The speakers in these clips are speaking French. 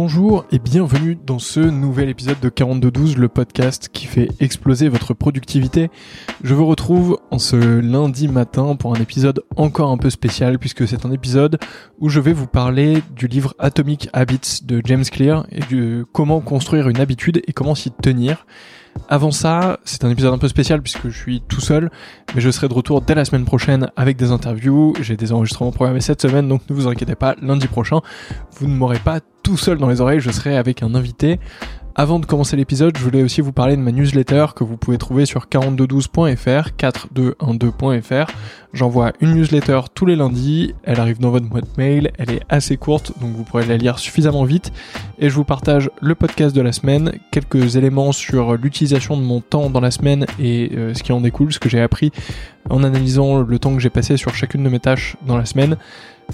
Bonjour et bienvenue dans ce nouvel épisode de 4212, le podcast qui fait exploser votre productivité. Je vous retrouve en ce lundi matin pour un épisode encore un peu spécial puisque c'est un épisode où je vais vous parler du livre Atomic Habits de James Clear et de comment construire une habitude et comment s'y tenir. Avant ça, c'est un épisode un peu spécial puisque je suis tout seul, mais je serai de retour dès la semaine prochaine avec des interviews. J'ai des enregistrements programmés cette semaine, donc ne vous inquiétez pas, lundi prochain, vous ne m'aurez pas tout seul dans les oreilles, je serai avec un invité. Avant de commencer l'épisode, je voulais aussi vous parler de ma newsletter que vous pouvez trouver sur 4212.fr, 4212.fr. J'envoie une newsletter tous les lundis, elle arrive dans votre boîte mail, elle est assez courte, donc vous pourrez la lire suffisamment vite. Et je vous partage le podcast de la semaine, quelques éléments sur l'utilisation de mon temps dans la semaine et euh, ce qui en découle, ce que j'ai appris en analysant le temps que j'ai passé sur chacune de mes tâches dans la semaine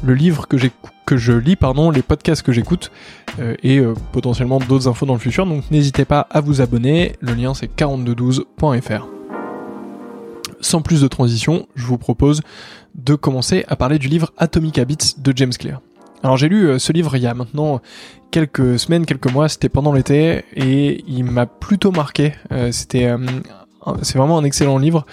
le livre que, je lis, pardon, les podcasts que j'écoute euh, et euh, potentiellement d'autres infos dans le futur. Donc n'hésitez pas à vous abonner. Le lien c'est 4212.fr. Sans plus de transition, je vous propose de commencer à parler du livre Atomic Habits de James Clear. Alors j'ai lu euh, ce livre il y a maintenant quelques semaines, quelques mois, c'était pendant l'été et il m'a plutôt marqué. c'était c'est vraiment un excellent livre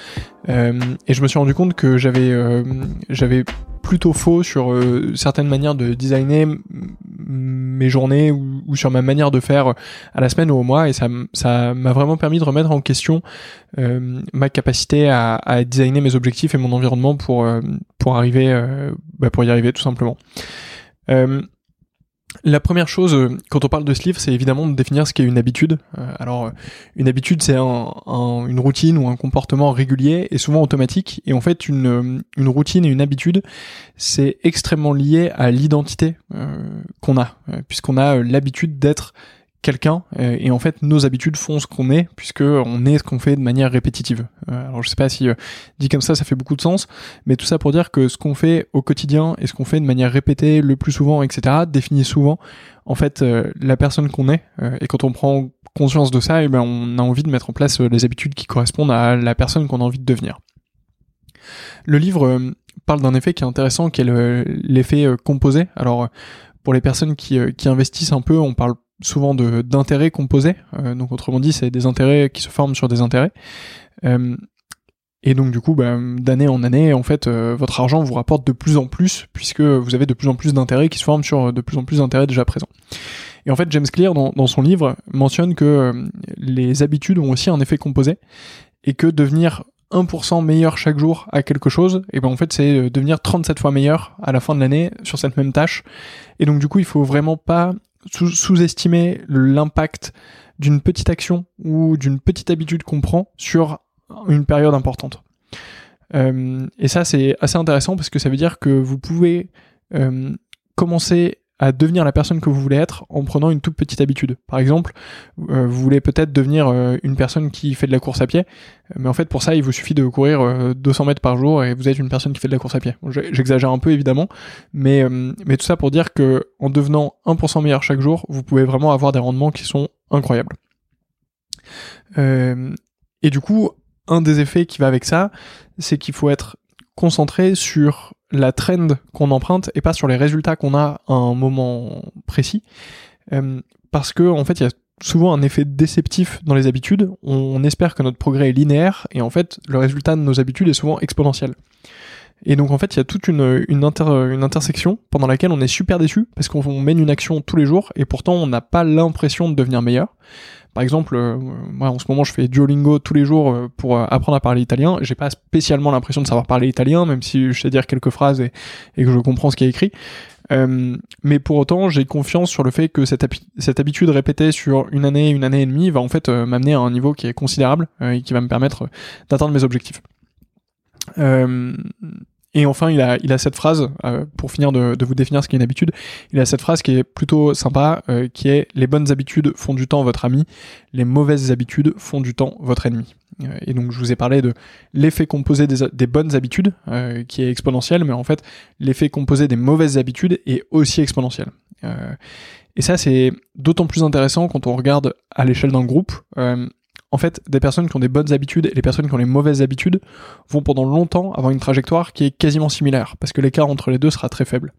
et je me suis rendu compte que j'avais plutôt faux sur euh, certaines manières de designer mes journées ou, sur ma manière de faire euh, à la semaine ou au mois et ça ça m'a vraiment permis de remettre en question euh, ma capacité à, à, designer mes objectifs et mon environnement pour pour arriver bah, pour y arriver tout simplement. La première chose, euh, quand on parle de ce livre, c'est évidemment de définir ce qu'est une habitude. Euh, alors, euh, une habitude, c'est une routine ou un comportement régulier et souvent automatique. Et en fait, une, une routine et une habitude, c'est extrêmement lié à l'identité qu'on a, puisqu'on a l'habitude d'être quelqu'un euh, et en fait nos habitudes font ce qu'on est puisque on est ce qu'on fait de manière répétitive. Euh, alors je sais pas si euh, dit comme ça ça fait beaucoup de sens, mais tout ça pour dire que ce qu'on fait au quotidien et ce qu'on fait de manière répétée le plus souvent, etc. définit souvent en fait la personne qu'on est et quand on prend conscience de ça, et eh ben on a envie de mettre en place les habitudes qui correspondent à la personne qu'on a envie de devenir. Le livre parle d'un effet qui est intéressant, qui est l'effet composé. Alors pour les personnes qui, qui investissent un peu, on parle souvent d'intérêts composés. Euh, donc autrement dit, c'est des intérêts qui se forment sur des intérêts. Euh, et donc du coup, bah, d'année en année, en fait, euh, votre argent vous rapporte de plus en plus puisque vous avez de plus en plus d'intérêts qui se forment sur de plus en plus d'intérêts déjà présents. Et en fait, James Clear, dans, dans son livre, mentionne que les habitudes ont aussi un effet composé et que devenir 1% meilleur chaque jour à quelque chose, et ben en fait c'est devenir 37 fois meilleur à la fin de l'année sur cette même tâche. Et donc du coup il faut vraiment pas sous-estimer l'impact d'une petite action ou d'une petite habitude qu'on prend sur une période importante. Euh, et ça, c'est assez intéressant parce que ça veut dire que vous pouvez euh, commencer à devenir la personne que vous voulez être en prenant une toute petite habitude. Par exemple, euh, vous voulez peut-être devenir euh, une personne qui fait de la course à pied, mais en fait pour ça il vous suffit de courir 200 euh, mètres par jour et vous êtes une personne qui fait de la course à pied. J'exagère un peu évidemment, mais, mais tout ça pour dire que en devenant 1% meilleur chaque jour, vous pouvez vraiment avoir des rendements qui sont incroyables. et du coup, un des effets qui va avec ça, c'est qu'il faut être concentré sur la trend qu'on emprunte et pas sur les résultats qu'on a à un moment précis. Euh, parce que en fait, il y a souvent un effet déceptif dans les habitudes. On espère que notre progrès est linéaire et en fait, le résultat de nos habitudes est souvent exponentiel. Et donc en fait, il y a toute une, une intersection pendant laquelle on est super déçu parce qu'on mène une action tous les jours et pourtant on n'a pas l'impression de devenir meilleur. Par exemple, euh, moi en ce moment je fais Duolingo tous les jours euh, pour euh, apprendre à parler italien. J'ai pas spécialement l'impression de savoir parler italien, même si je sais dire quelques phrases et, que je comprends ce qui est écrit. Euh, mais pour autant, j'ai confiance sur le fait que cette, cette, habitude répétée sur une année, une année et demie va en fait m'amener à un niveau qui est considérable et qui va me permettre d'atteindre mes objectifs. Euh, et enfin, il a, il a cette phrase, euh, pour finir de, de, vous définir ce qu'est une habitude, il a cette phrase qui est plutôt sympa, euh, qui est « Les bonnes habitudes font du temps votre ami, les mauvaises habitudes font du temps votre ennemi euh, Et donc, je vous ai parlé de l'effet composé des, des, bonnes habitudes, qui est exponentiel, mais en fait, l'effet composé des mauvaises habitudes est aussi exponentiel. et ça, c'est d'autant plus intéressant quand on regarde à l'échelle d'un groupe. En fait, des personnes qui ont des bonnes habitudes et les personnes qui ont les mauvaises habitudes vont pendant longtemps avoir une trajectoire qui est quasiment similaire, parce que l'écart entre les deux sera très faible.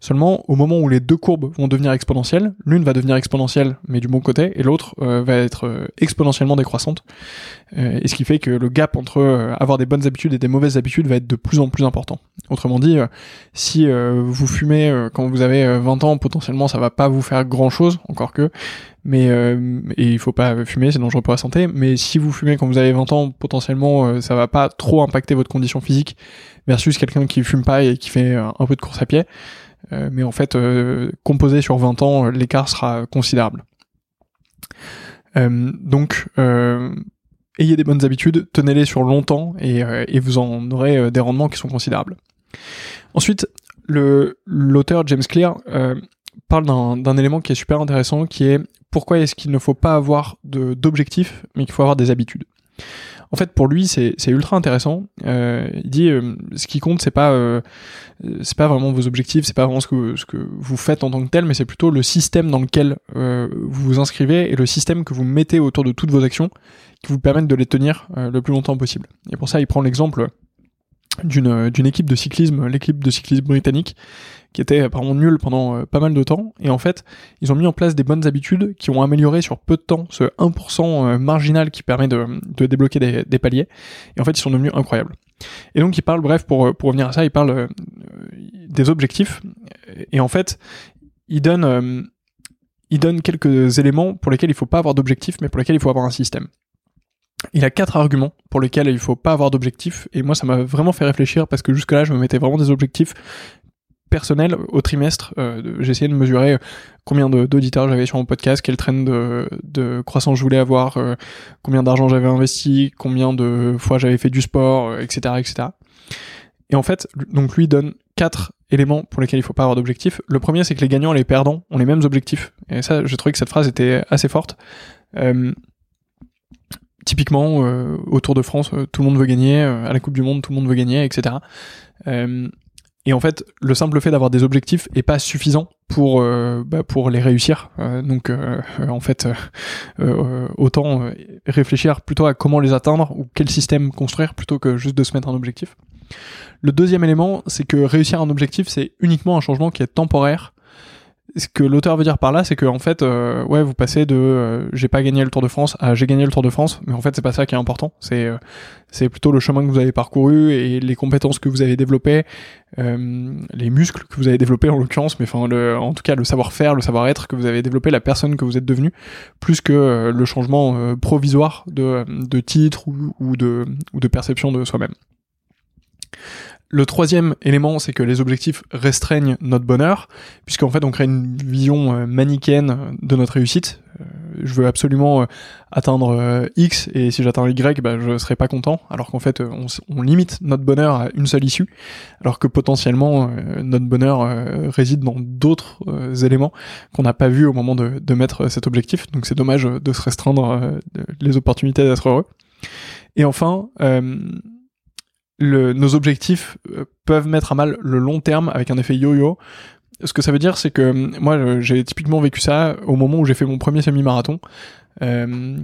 Seulement, au moment où les deux courbes vont devenir exponentielles, l'une va devenir exponentielle, mais du bon côté, et l'autre euh, va être euh, exponentiellement décroissante. Euh, et ce qui fait que le gap entre avoir des bonnes habitudes et des mauvaises habitudes va être de plus en plus important. Autrement dit, si vous fumez quand vous avez 20 ans, potentiellement ça va pas vous faire grand chose, encore que, mais euh, et il faut pas fumer, c'est dangereux pour la santé. Mais si vous fumez quand vous avez 20 ans, potentiellement, euh, ça va pas trop impacter votre condition physique versus quelqu'un qui fume pas et qui fait un peu de course à pied. Euh, mais en fait, composé sur 20 ans, l'écart sera considérable. donc, ayez des bonnes habitudes, tenez-les sur longtemps et, vous en aurez des rendements qui sont considérables. Ensuite, l'auteur James Clear parle d'un élément qui est super intéressant, qui est pourquoi est-ce qu'il ne faut pas avoir d'objectifs, mais qu'il faut avoir des habitudes. En fait, pour lui, c'est ultra intéressant. Euh, il dit, euh, ce qui compte, c'est pas, euh, c'est pas vraiment vos objectifs, c'est pas vraiment ce que, ce que vous faites en tant que tel, mais c'est plutôt le système dans lequel vous vous inscrivez et le système que vous mettez autour de toutes vos actions qui vous permettent de les tenir le plus longtemps possible. Et pour ça, il prend l'exemple d'une d'une équipe de cyclisme, l'équipe de cyclisme britannique, qui était apparemment nulle pendant euh, pas mal de temps. Et en fait, ils ont mis en place des bonnes habitudes qui ont amélioré sur peu de temps ce 1% euh, marginal qui permet de, de débloquer des, paliers. Et en fait, ils sont devenus incroyables. Et donc, il parle, bref, pour, pour revenir à ça, il parle euh, des objectifs. Et en fait, il donne, il donne quelques éléments pour lesquels il faut pas avoir d'objectifs, mais pour lesquels il faut avoir un système. Il a quatre arguments pour lesquels il faut pas avoir d'objectifs et moi ça m'a vraiment fait réfléchir parce que jusque là je me mettais vraiment des objectifs personnels au trimestre. Euh, j'ai essayé de mesurer combien d'auditeurs j'avais sur mon podcast, quel train de, croissance je voulais avoir, euh, combien d'argent j'avais investi, combien de fois j'avais fait du sport, etc., euh, etc. Et en fait, donc lui donne quatre éléments pour lesquels il faut pas avoir d'objectifs. Le premier, c'est que les gagnants et les perdants ont les mêmes objectifs. Et ça, je trouvais que cette phrase était assez forte. Euh, typiquement, euh, au Tour de France, euh, tout le monde veut gagner, euh, à la Coupe du Monde, tout le monde veut gagner, etc. et en fait, le simple fait d'avoir des objectifs est pas suffisant pour bah, pour les réussir. donc, en fait, autant réfléchir plutôt à comment les atteindre ou quel système construire plutôt que juste de se mettre un objectif. Le deuxième élément, c'est que réussir un objectif, c'est uniquement un changement qui est temporaire ce que l'auteur veut dire par là, c'est que en fait, euh, ouais, vous passez de euh, j'ai pas gagné le Tour de France à j'ai gagné le Tour de France, mais en fait, c'est pas ça qui est important. C'est euh, c'est plutôt le chemin que vous avez parcouru et les compétences que vous avez développées, les muscles que vous avez développés en l'occurrence, mais enfin, en tout cas, le savoir-faire, le savoir-être que vous avez développé, la personne que vous êtes devenu, plus que le changement provisoire de de titre ou, ou de ou de perception de soi-même. Le troisième élément, c'est que les objectifs restreignent notre bonheur, puisqu'en fait on crée une vision euh, manichéenne de notre réussite. Euh, je veux absolument euh, atteindre X, et si j'atteins Y, bah, je serai pas content, alors qu'en fait on, limite notre bonheur à une seule issue, alors que potentiellement notre bonheur réside dans d'autres éléments qu'on n'a pas vu au moment de, de mettre cet objectif. Donc c'est dommage de se restreindre les opportunités d'être heureux. Et enfin, nos objectifs euh, peuvent mettre à mal le long terme avec un effet yo-yo. Ce que ça veut dire, c'est que euh, moi, j'ai typiquement vécu ça au moment où j'ai fait mon premier semi-marathon. Euh,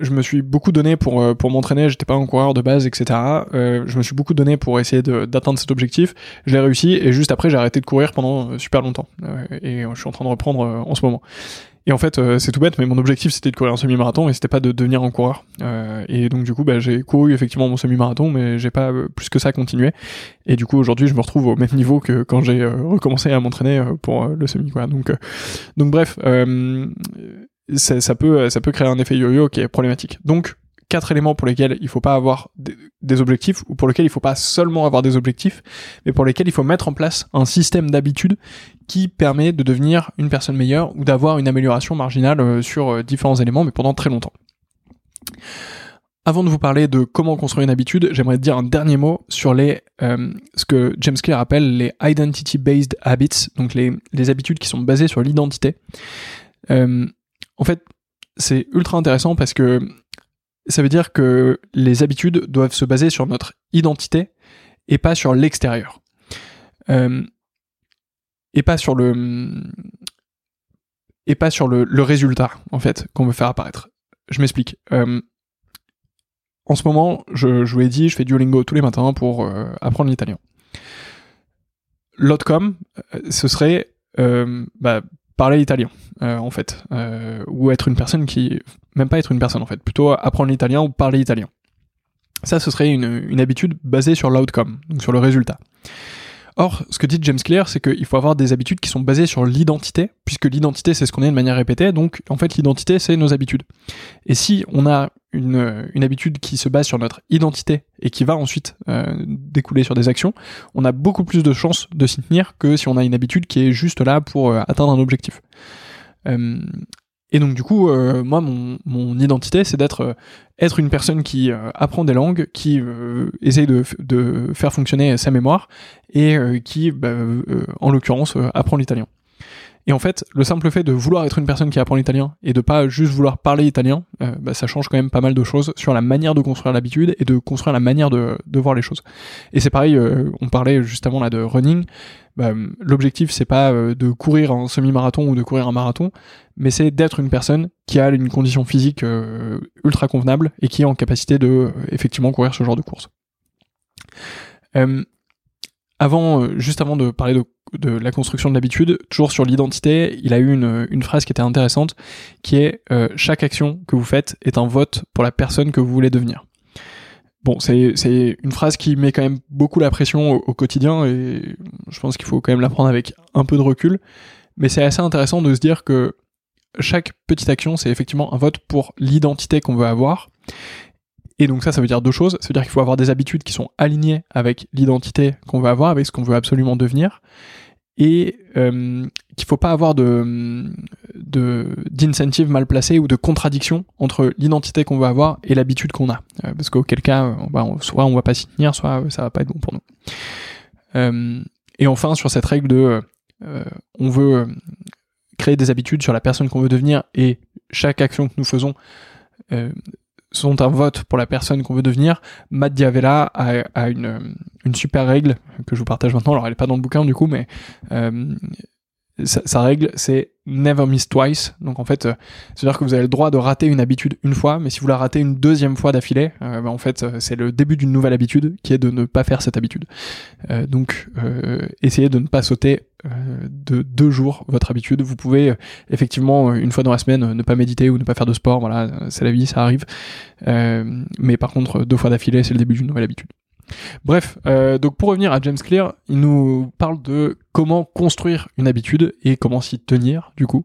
je me suis beaucoup donné pour pour m'entraîner. J'étais pas un coureur de base, etc. je me suis beaucoup donné pour essayer d'atteindre cet objectif. Je l'ai réussi et juste après, j'ai arrêté de courir pendant super longtemps. et je suis en train de reprendre en ce moment. Et en fait, euh, c'est tout bête, mais mon objectif c'était de courir un semi-marathon et c'était pas de devenir un coureur. Euh, et donc du coup, bah, j'ai couru effectivement mon semi-marathon, mais j'ai pas euh, plus que ça continué. Et du coup, aujourd'hui, je me retrouve au même niveau que quand j'ai recommencé à m'entraîner pour le semi. Quoi. Donc, donc bref, ça, ça, peut, ça peut créer un effet yo-yo qui est problématique. Donc quatre éléments pour lesquels il faut pas avoir des objectifs ou pour lesquels il faut pas seulement avoir des objectifs, mais pour lesquels il faut mettre en place un système d'habitude qui permet de devenir une personne meilleure ou d'avoir une amélioration marginale euh, sur euh, différents éléments, mais pendant très longtemps. Avant de vous parler de comment construire une habitude, j'aimerais dire un dernier mot sur les euh, ce que James Clear appelle les identity-based habits, donc les, les habitudes qui sont basées sur l'identité. en fait, c'est ultra intéressant parce que ça veut dire que les habitudes doivent se baser sur notre identité et pas sur l'extérieur. Euh, et pas sur le et pas sur le, résultat en fait qu'on veut faire apparaître. Je m'explique. Euh, en ce moment, je, vous ai dit, je fais Duolingo tous les matins pour apprendre l'italien. L'outcome, ce serait bah, parler italien, en fait, ou être une personne qui, même pas être une personne en fait, plutôt apprendre l'italien ou parler italien. Ça, ce serait une, une habitude basée sur l'outcome, donc sur le résultat. Or, ce que dit James Clear, c'est qu'il faut avoir des habitudes qui sont basées sur l'identité, puisque l'identité, c'est ce qu'on est de manière répétée, donc en fait, l'identité, c'est nos habitudes. Et si on a une, une, habitude qui se base sur notre identité et qui va ensuite euh, découler sur des actions, on a beaucoup plus de chances de s'y tenir que si on a une habitude qui est juste là pour euh, atteindre un objectif. Euh, et donc du coup, euh, moi, mon, identité, c'est d'être euh, être une personne qui euh, apprend des langues, qui essaye de, de, faire fonctionner sa mémoire et qui, bah, en l'occurrence, apprend l'italien. Et en fait, le simple fait de vouloir être une personne qui apprend l'italien et de pas juste vouloir parler italien, euh, bah, ça change quand même pas mal de choses sur la manière de construire l'habitude et de construire la manière de, de voir les choses. Et c'est pareil, euh, on parlait juste avant là de running. Bah, L'objectif c'est pas euh, de courir un semi-marathon ou de courir un marathon, mais c'est d'être une personne qui a une condition physique ultra convenable et qui est en capacité de effectivement courir ce genre de course. avant, juste avant de parler de de la construction de l'habitude, toujours sur l'identité, il a eu une, phrase qui était intéressante, qui est euh, chaque action que vous faites est un vote pour la personne que vous voulez devenir. Bon, c'est une phrase qui met quand même beaucoup la pression au, quotidien et je pense qu'il faut quand même la prendre avec un peu de recul. Mais c'est assez intéressant de se dire que chaque petite action, c'est effectivement un vote pour l'identité qu'on veut avoir. Et donc ça, ça veut dire deux choses. Ça veut dire qu'il faut avoir des habitudes qui sont alignées avec l'identité qu'on veut avoir, avec ce qu'on veut absolument devenir et euh, qu'il faut pas avoir de d'incentive mal placé ou de contradiction entre l'identité qu'on veut avoir et l'habitude qu'on a. Euh, parce qu'auquel cas on soit on va pas s'y tenir soit ça va pas être bon pour nous. Euh, et enfin sur cette règle de euh, on veut créer des habitudes sur la personne qu'on veut devenir et chaque action que nous faisons sont un vote pour la personne qu'on veut devenir, Matt Diavella a, une, une, super règle que je vous partage maintenant. Alors elle est pas dans le bouquin du coup, mais euh, sa, règle c'est never miss twice. Donc en fait, euh, c'est-à-dire que vous avez le droit de rater une habitude une fois, mais si vous la ratez une deuxième fois d'affilée, euh, ben, en fait c'est le début d'une nouvelle habitude qui est de ne pas faire cette habitude. donc essayez de ne pas sauter de deux jours votre habitude. Vous pouvez effectivement une fois dans la semaine ne pas méditer ou ne pas faire de sport. Voilà, c'est la vie, ça arrive. mais par contre deux fois d'affilée, c'est le début d'une nouvelle habitude. Bref, euh, donc pour revenir à James Clear, il nous parle de comment construire une habitude et comment s'y tenir du coup.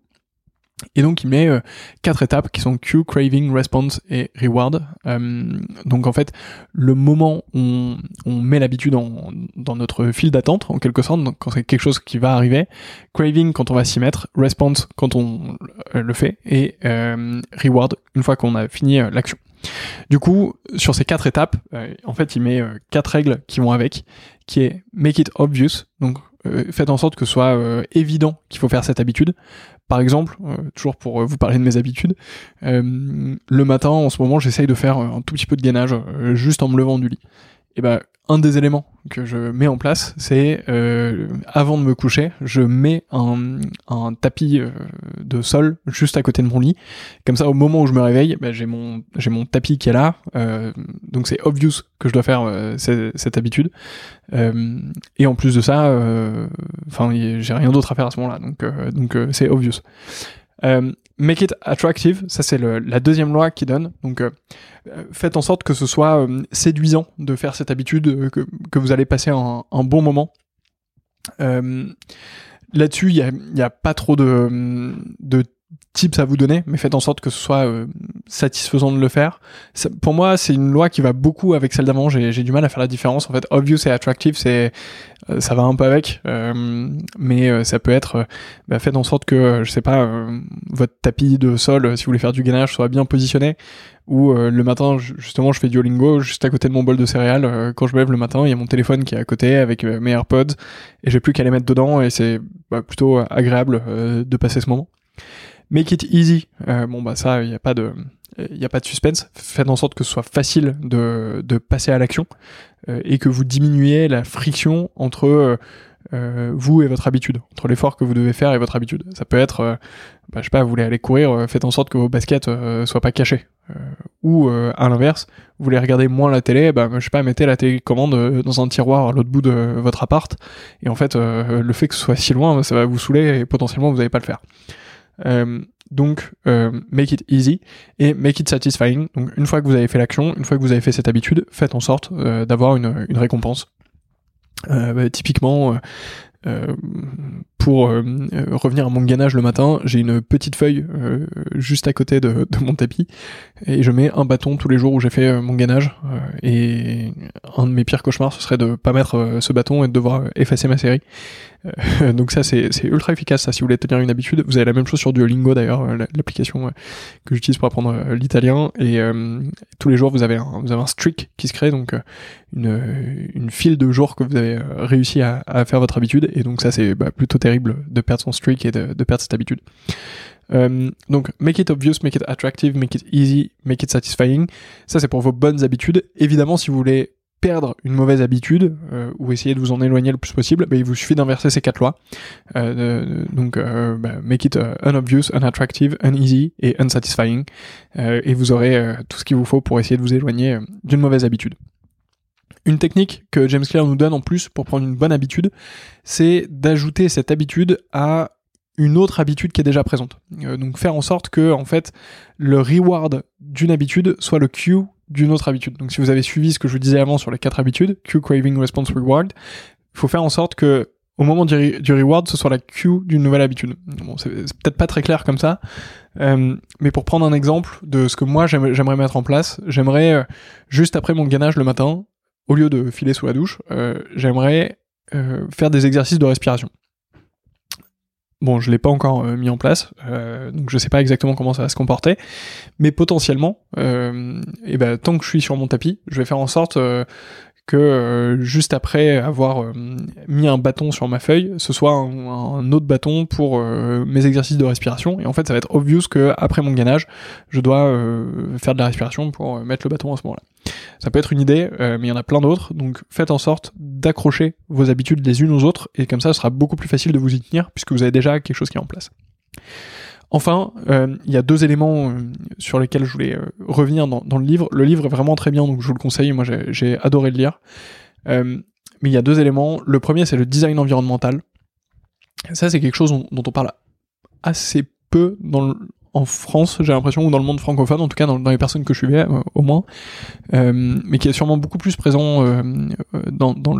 Et donc il met euh, quatre étapes qui sont Q, Craving, Response et Reward. Euh, donc en fait, le moment où on, met l'habitude dans notre file d'attente, en quelque sorte, quand c'est quelque chose qui va arriver, Craving quand on va s'y mettre, Response quand on le fait, et Reward une fois qu'on a fini l'action. Du coup, sur ces quatre étapes, euh, en fait, il met euh, quatre règles qui vont avec, qui est make it obvious, donc euh, faites en sorte que ce soit évident qu'il faut faire cette habitude. Par exemple, toujours pour vous parler de mes habitudes, le matin, en ce moment, j'essaye de faire un tout petit peu de gainage juste en me levant du lit. Et ben, un des éléments que je mets en place, c'est euh, avant de me coucher, je mets un, un tapis euh, de sol juste à côté de mon lit. Comme ça, au moment où je me réveille, bah, j'ai mon j'ai mon tapis qui est là. Euh, donc c'est obvious que je dois faire euh, cette, habitude. Euh, et en plus de ça, enfin j'ai rien d'autre à faire à ce moment-là. Donc donc c'est obvious. Make it attractive, ça c'est la deuxième loi qui donne. Donc euh, faites en sorte que ce soit euh, séduisant de faire cette habitude, euh, que, que, vous allez passer un, un bon moment. Là-dessus, il n'y a, a, pas trop de, de tips à vous donner, mais faites en sorte que ce soit euh, satisfaisant de le faire. pour moi, c'est une loi qui va beaucoup avec celle d'avant. J'ai du mal à faire la différence. En fait, obvious et attractive, c'est euh, ça va un peu avec, euh, mais ça peut être bah, faites en sorte que je sais pas votre tapis de sol, si vous voulez faire du gainage, soit bien positionné. Ou le matin, justement, je fais du Duolingo juste à côté de mon bol de céréales. quand je me lève le matin, il y a mon téléphone qui est à côté avec mes AirPods et j'ai plus qu'à les mettre dedans et c'est bah, plutôt agréable de passer ce moment. Make it easy. Euh, bon bah ça, il n'y a pas de, il a pas de suspense. Faites en sorte que ce soit facile de, de passer à l'action euh, et que vous diminuiez la friction entre euh, vous et votre habitude, entre l'effort que vous devez faire et votre habitude. Ça peut être, euh, bah, je sais pas, vous voulez aller courir, euh, faites en sorte que vos baskets soient pas cachées. ou à l'inverse, vous voulez regarder moins la télé, bah, je sais pas, mettez la télécommande dans un tiroir à l'autre bout de votre appart. Et en fait, le fait que ce soit si loin, ça va vous saouler et potentiellement vous n'allez pas le faire. Donc, make it easy et make it satisfying. Donc, une fois que vous avez fait l'action, une fois que vous avez fait cette habitude, faites en sorte d'avoir une, une récompense euh, bah, typiquement, euh, euh, pour euh, revenir à mon gainage le matin, j'ai une petite feuille euh, juste à côté de, mon tapis et je mets un bâton tous les jours où j'ai fait mon gainage. et un de mes pires cauchemars, ce serait de pas mettre ce bâton et de devoir effacer ma série. donc ça, c'est ultra efficace. Si vous voulez tenir une habitude, vous avez la même chose sur Duolingo d'ailleurs, l'application que j'utilise pour apprendre l'italien. Et tous les jours, vous avez un, vous avez un streak qui se crée, donc une, file de jours que vous avez réussi à, à faire votre habitude. Et donc ça, c'est bah, plutôt terrible de perdre son streak et de, perdre cette habitude. Euh, donc, make it obvious, make it attractive, make it easy, make it satisfying. Ça, c'est pour vos bonnes habitudes. Évidemment, si vous voulez perdre une mauvaise habitude euh, ou essayer de vous en éloigner le plus possible, bah, il vous suffit d'inverser ces quatre lois. Euh, donc, bah, make it unobvious, unattractive, uneasy et unsatisfying. et vous aurez tout ce qu'il vous faut pour essayer de vous éloigner d'une mauvaise habitude. Une technique que James Clear nous donne en plus pour prendre une bonne habitude, c'est d'ajouter cette habitude à une autre habitude qui est déjà présente. Euh, donc faire en sorte que en fait le reward d'une habitude soit le cue d'une autre habitude. Donc si vous avez suivi ce que je vous disais avant sur les quatre habitudes, cue, craving, response, reward, il faut faire en sorte que au moment du, reward, ce soit la cue d'une nouvelle habitude. Bon, c'est peut-être pas très clair comme ça, euh, mais pour prendre un exemple de ce que moi j'aimerais mettre en place, j'aimerais euh, juste après mon gainage le matin, au lieu de filer sous la douche, euh, j'aimerais euh, faire des exercices de respiration. Bon, je l'ai pas encore euh, mis en place, donc je sais pas exactement comment ça va se comporter, mais potentiellement, et ben tant que je suis sur mon tapis, je vais faire en sorte que euh, juste après avoir euh, mis un bâton sur ma feuille, ce soit un, autre bâton pour euh, mes exercices de respiration. Et en fait, ça va être obvious que après mon gainage, je dois faire de la respiration pour mettre le bâton à ce moment-là. Ça peut être une idée, mais il y en a plein d'autres. Donc faites en sorte d'accrocher vos habitudes les unes aux autres, et comme ça, ce sera beaucoup plus facile de vous y tenir puisque vous avez déjà quelque chose qui est en place. Enfin, euh, il y a deux éléments euh, sur lesquels je voulais euh, revenir dans, le livre. Le livre est vraiment très bien, donc je vous le conseille. Moi, j'ai adoré le lire. mais il y a deux éléments. Le premier, c'est le design environnemental. Ça, c'est quelque chose dont, on parle assez peu en France, j'ai l'impression, ou dans le monde francophone, en tout cas dans, les personnes que je suivais, au moins, mais qui est sûrement beaucoup plus présent dans,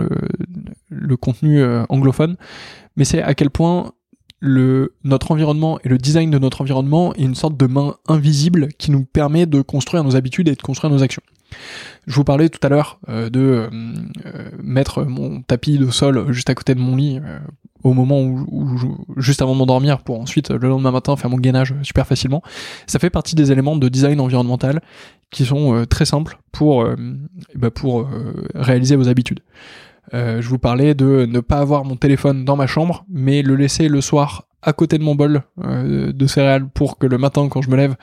le contenu anglophone. Mais c'est à quel point le, notre environnement et le design de notre environnement est une sorte de main invisible qui nous permet de construire nos habitudes et de construire nos actions. Je vous parlais tout à l'heure euh, de euh, euh, mettre mon tapis de sol juste à côté de mon lit au moment où, juste avant de m'endormir pour ensuite le lendemain matin faire mon gainage super facilement. Ça fait partie des éléments de design environnemental qui sont très simples pour bah pour réaliser vos habitudes. Euh, je vous parlais de ne pas avoir mon téléphone dans ma chambre, mais le laisser le soir à côté de mon bol euh, de céréales pour que le matin quand je me lève,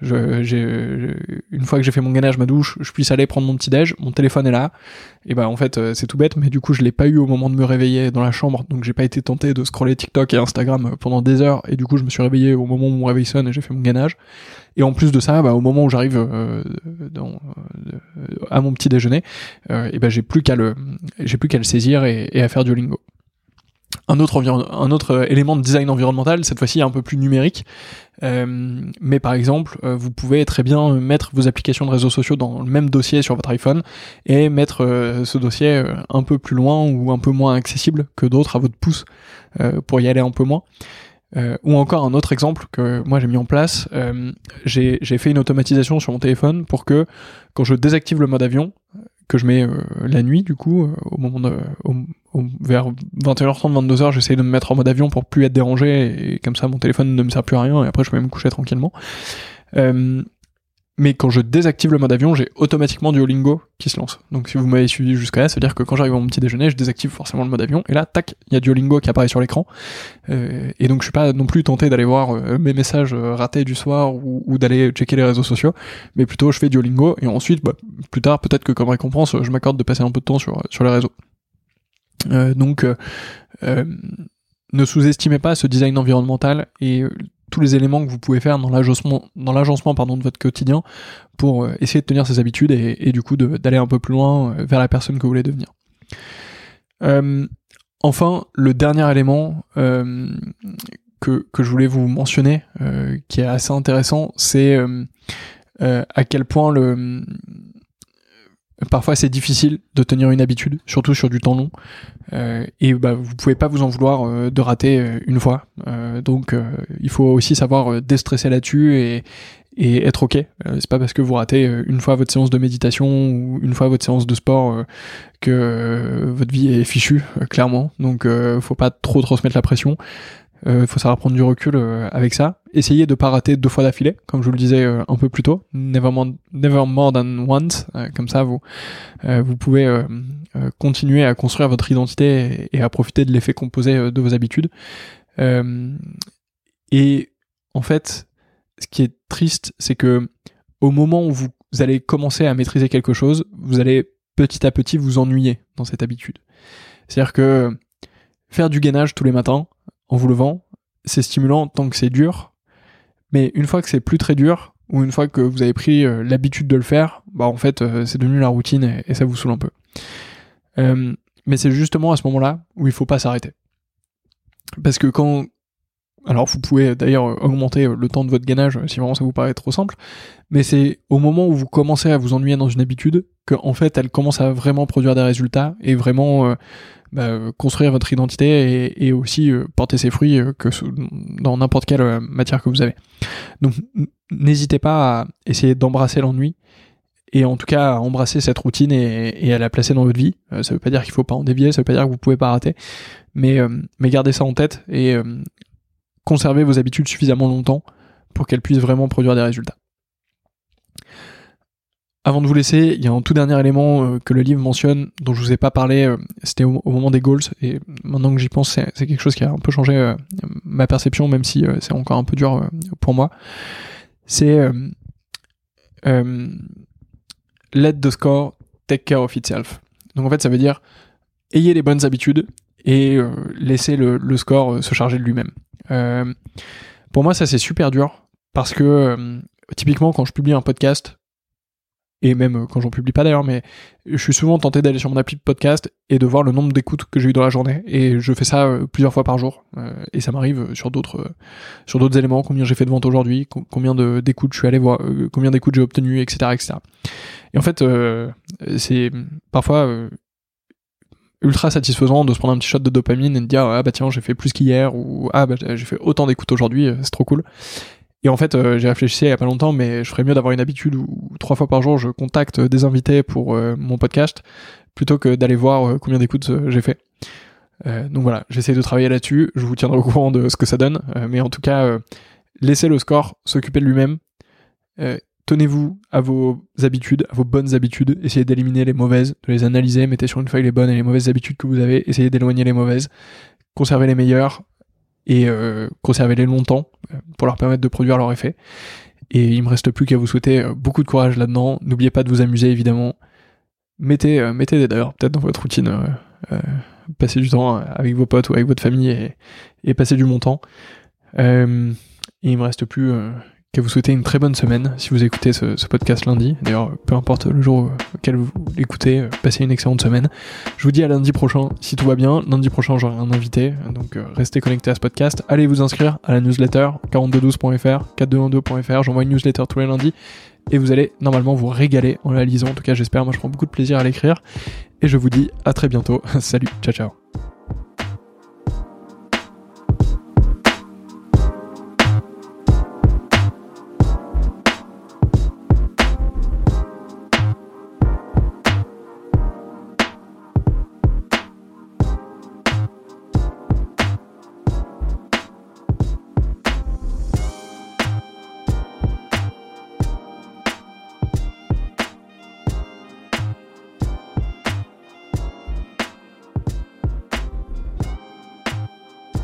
je, une fois que j'ai fait mon gainage, ma douche, je puisse aller prendre mon petit déj, mon téléphone est là. Et ben en fait euh, c'est tout bête, mais du coup je l'ai pas eu au moment de me réveiller dans la chambre, donc j'ai pas été tenté de scroller TikTok et Instagram pendant des heures, et du coup je me suis réveillé au moment où mon réveil sonne et j'ai fait mon gainage. Et en plus de ça, bah, au moment où j'arrive euh, à mon petit déjeuner, et ben j'ai plus qu'à le j'ai plus qu'à le saisir et à faire du lingo un autre, un autre euh, élément de design environnemental, cette fois-ci un peu plus numérique. Euh, mais par exemple, euh, vous pouvez très bien mettre vos applications de réseaux sociaux dans le même dossier sur votre iPhone et mettre ce dossier un peu plus loin ou un peu moins accessible que d'autres à votre pouce pour y aller un peu moins. ou encore un autre exemple que moi j'ai mis en place, j'ai fait une automatisation sur mon téléphone pour que quand je désactive le mode avion, que je mets la nuit du coup, au moment de, vers 21h30, 22h, j'essaye de me mettre en mode avion pour plus être dérangé et comme ça mon téléphone ne me sert plus à rien et après je peux me coucher tranquillement. Euh, mais quand je désactive le mode avion, j'ai automatiquement Duolingo qui se lance. Donc si vous m'avez suivi jusqu'à là, ça veut dire que quand j'arrive à mon petit déjeuner, je désactive forcément le mode avion et là, tac, il y a Duolingo qui apparaît sur l'écran. Euh, et donc je suis pas non plus tenté d'aller voir euh, mes messages ratés du soir ou, d'aller checker les réseaux sociaux, mais plutôt je fais Duolingo et ensuite, bah, plus tard, peut-être que comme récompense, je m'accorde de passer un peu de temps sur les réseaux. Euh, donc, euh, ne sous-estimez pas ce design environnemental et tous les éléments que vous pouvez faire dans l'agencement, dans l'agencement pardon de votre quotidien pour euh, essayer de tenir ces habitudes et, du coup d'aller un peu plus loin euh, vers la personne que vous voulez devenir. Euh, enfin, le dernier élément que, que je voulais vous mentionner, qui est assez intéressant, c'est à quel point le parfois c'est difficile de tenir une habitude, surtout sur du temps long. Euh, et bah, vous pouvez pas vous en vouloir euh, de rater euh, une fois. donc il faut aussi savoir déstresser là-dessus et, et être ok. c'est pas parce que vous ratez une fois votre séance de méditation ou une fois votre séance de sport que votre vie est fichue, clairement. Donc faut pas trop trop se mettre la pression. Il euh, faut savoir prendre du recul euh, avec ça. Essayez de pas rater deux fois d'affilée, comme je vous le disais euh, un peu plus tôt. Never more, never more than once. comme ça, vous vous pouvez continuer à construire votre identité et, à profiter de l'effet composé de vos habitudes. et en fait, ce qui est triste, c'est que au moment où vous allez commencer à maîtriser quelque chose, vous allez petit à petit vous ennuyer dans cette habitude. C'est-à-dire que faire du gainage tous les matins, en vous levant, c'est stimulant tant que c'est dur, mais une fois que c'est plus très dur, ou une fois que vous avez pris euh, l'habitude de le faire, bah en fait euh, c'est devenu la routine et, ça vous saoule un peu. Euh, mais c'est justement à ce moment-là où il faut pas s'arrêter. Parce que quand alors vous pouvez d'ailleurs augmenter le temps de votre gainage si vraiment ça vous paraît trop simple, mais c'est au moment où vous commencez à vous ennuyer dans une habitude que en fait elle commence à vraiment produire des résultats et vraiment bah, construire votre identité et, aussi euh, porter ses fruits euh, que dans n'importe quelle euh, matière que vous avez. Donc n'hésitez pas à essayer d'embrasser l'ennui et en tout cas à embrasser cette routine et, à la placer dans votre vie. ça veut pas dire qu'il faut pas en dévier, ça veut pas dire que vous pouvez pas rater, mais, mais gardez ça en tête et conservez vos habitudes suffisamment longtemps pour qu'elles puissent vraiment produire des résultats. Avant de vous laisser, il y a un tout dernier élément euh, que le livre mentionne, dont je vous ai pas parlé, euh, c'était au, moment des goals, et maintenant que j'y pense, c'est quelque chose qui a un peu changé euh, ma perception, même si c'est encore un peu dur pour moi. C'est let the score take care of itself. Donc en fait, ça veut dire ayez les bonnes habitudes et laissez le, score se charger de lui-même. Pour moi, ça c'est super dur parce que typiquement quand je publie un podcast, et même euh, quand j'en publie pas d'ailleurs, mais je suis souvent tenté d'aller sur mon appli de podcast et de voir le nombre d'écoutes que j'ai eu dans la journée. Et je fais ça euh, plusieurs fois par jour. Euh, et ça m'arrive sur d'autres sur d'autres éléments, combien j'ai fait de ventes aujourd'hui, combien d'écoutes je suis allé voir, combien d'écoutes j'ai obtenu, etc., etc. Et en fait, c'est parfois ultra satisfaisant de se prendre un petit shot de dopamine et de dire ah bah tiens j'ai fait plus qu'hier ou ah bah j'ai fait autant d'écoutes aujourd'hui, c'est trop cool. Et en fait, euh, j'ai réfléchi il y a pas longtemps, mais je ferais mieux d'avoir une habitude où trois fois par jour je contacte des invités pour euh, mon podcast plutôt que d'aller voir euh, combien d'écoutes j'ai fait. donc voilà, j'essaie de travailler là-dessus. Je vous tiendrai au courant de ce que ça donne, mais en tout cas, laissez le score s'occuper de lui-même. Tenez-vous à vos habitudes, à vos bonnes habitudes. Essayez d'éliminer les mauvaises, de les analyser. Mettez sur une feuille les bonnes et les mauvaises habitudes que vous avez. Essayez d'éloigner les mauvaises. Conservez les meilleures et euh, conservez-les longtemps euh, pour leur permettre de produire leur effet. Et il me reste plus qu'à vous souhaiter euh, beaucoup de courage là-dedans. N'oubliez pas de vous amuser évidemment. Mettez, euh, mettez d'ailleurs peut-être dans votre routine, passez du temps avec vos potes ou avec votre famille et, et passez du bon temps. et il me reste plus qu'à vous souhaiter une très bonne semaine si vous écoutez ce, podcast lundi. D'ailleurs, peu importe le jour auquel vous l'écoutez, euh, passez une excellente semaine. Je vous dis à lundi prochain si tout va bien. Lundi prochain, j'aurai un invité, donc euh, restez connectés à ce podcast. Allez vous inscrire à la newsletter 4212.fr, 4212.fr. J'envoie une newsletter tous les lundis et vous allez normalement vous régaler en la lisant. En tout cas, j'espère. Moi, je prends beaucoup de plaisir à l'écrire et je vous dis à très bientôt. Salut, ciao ciao.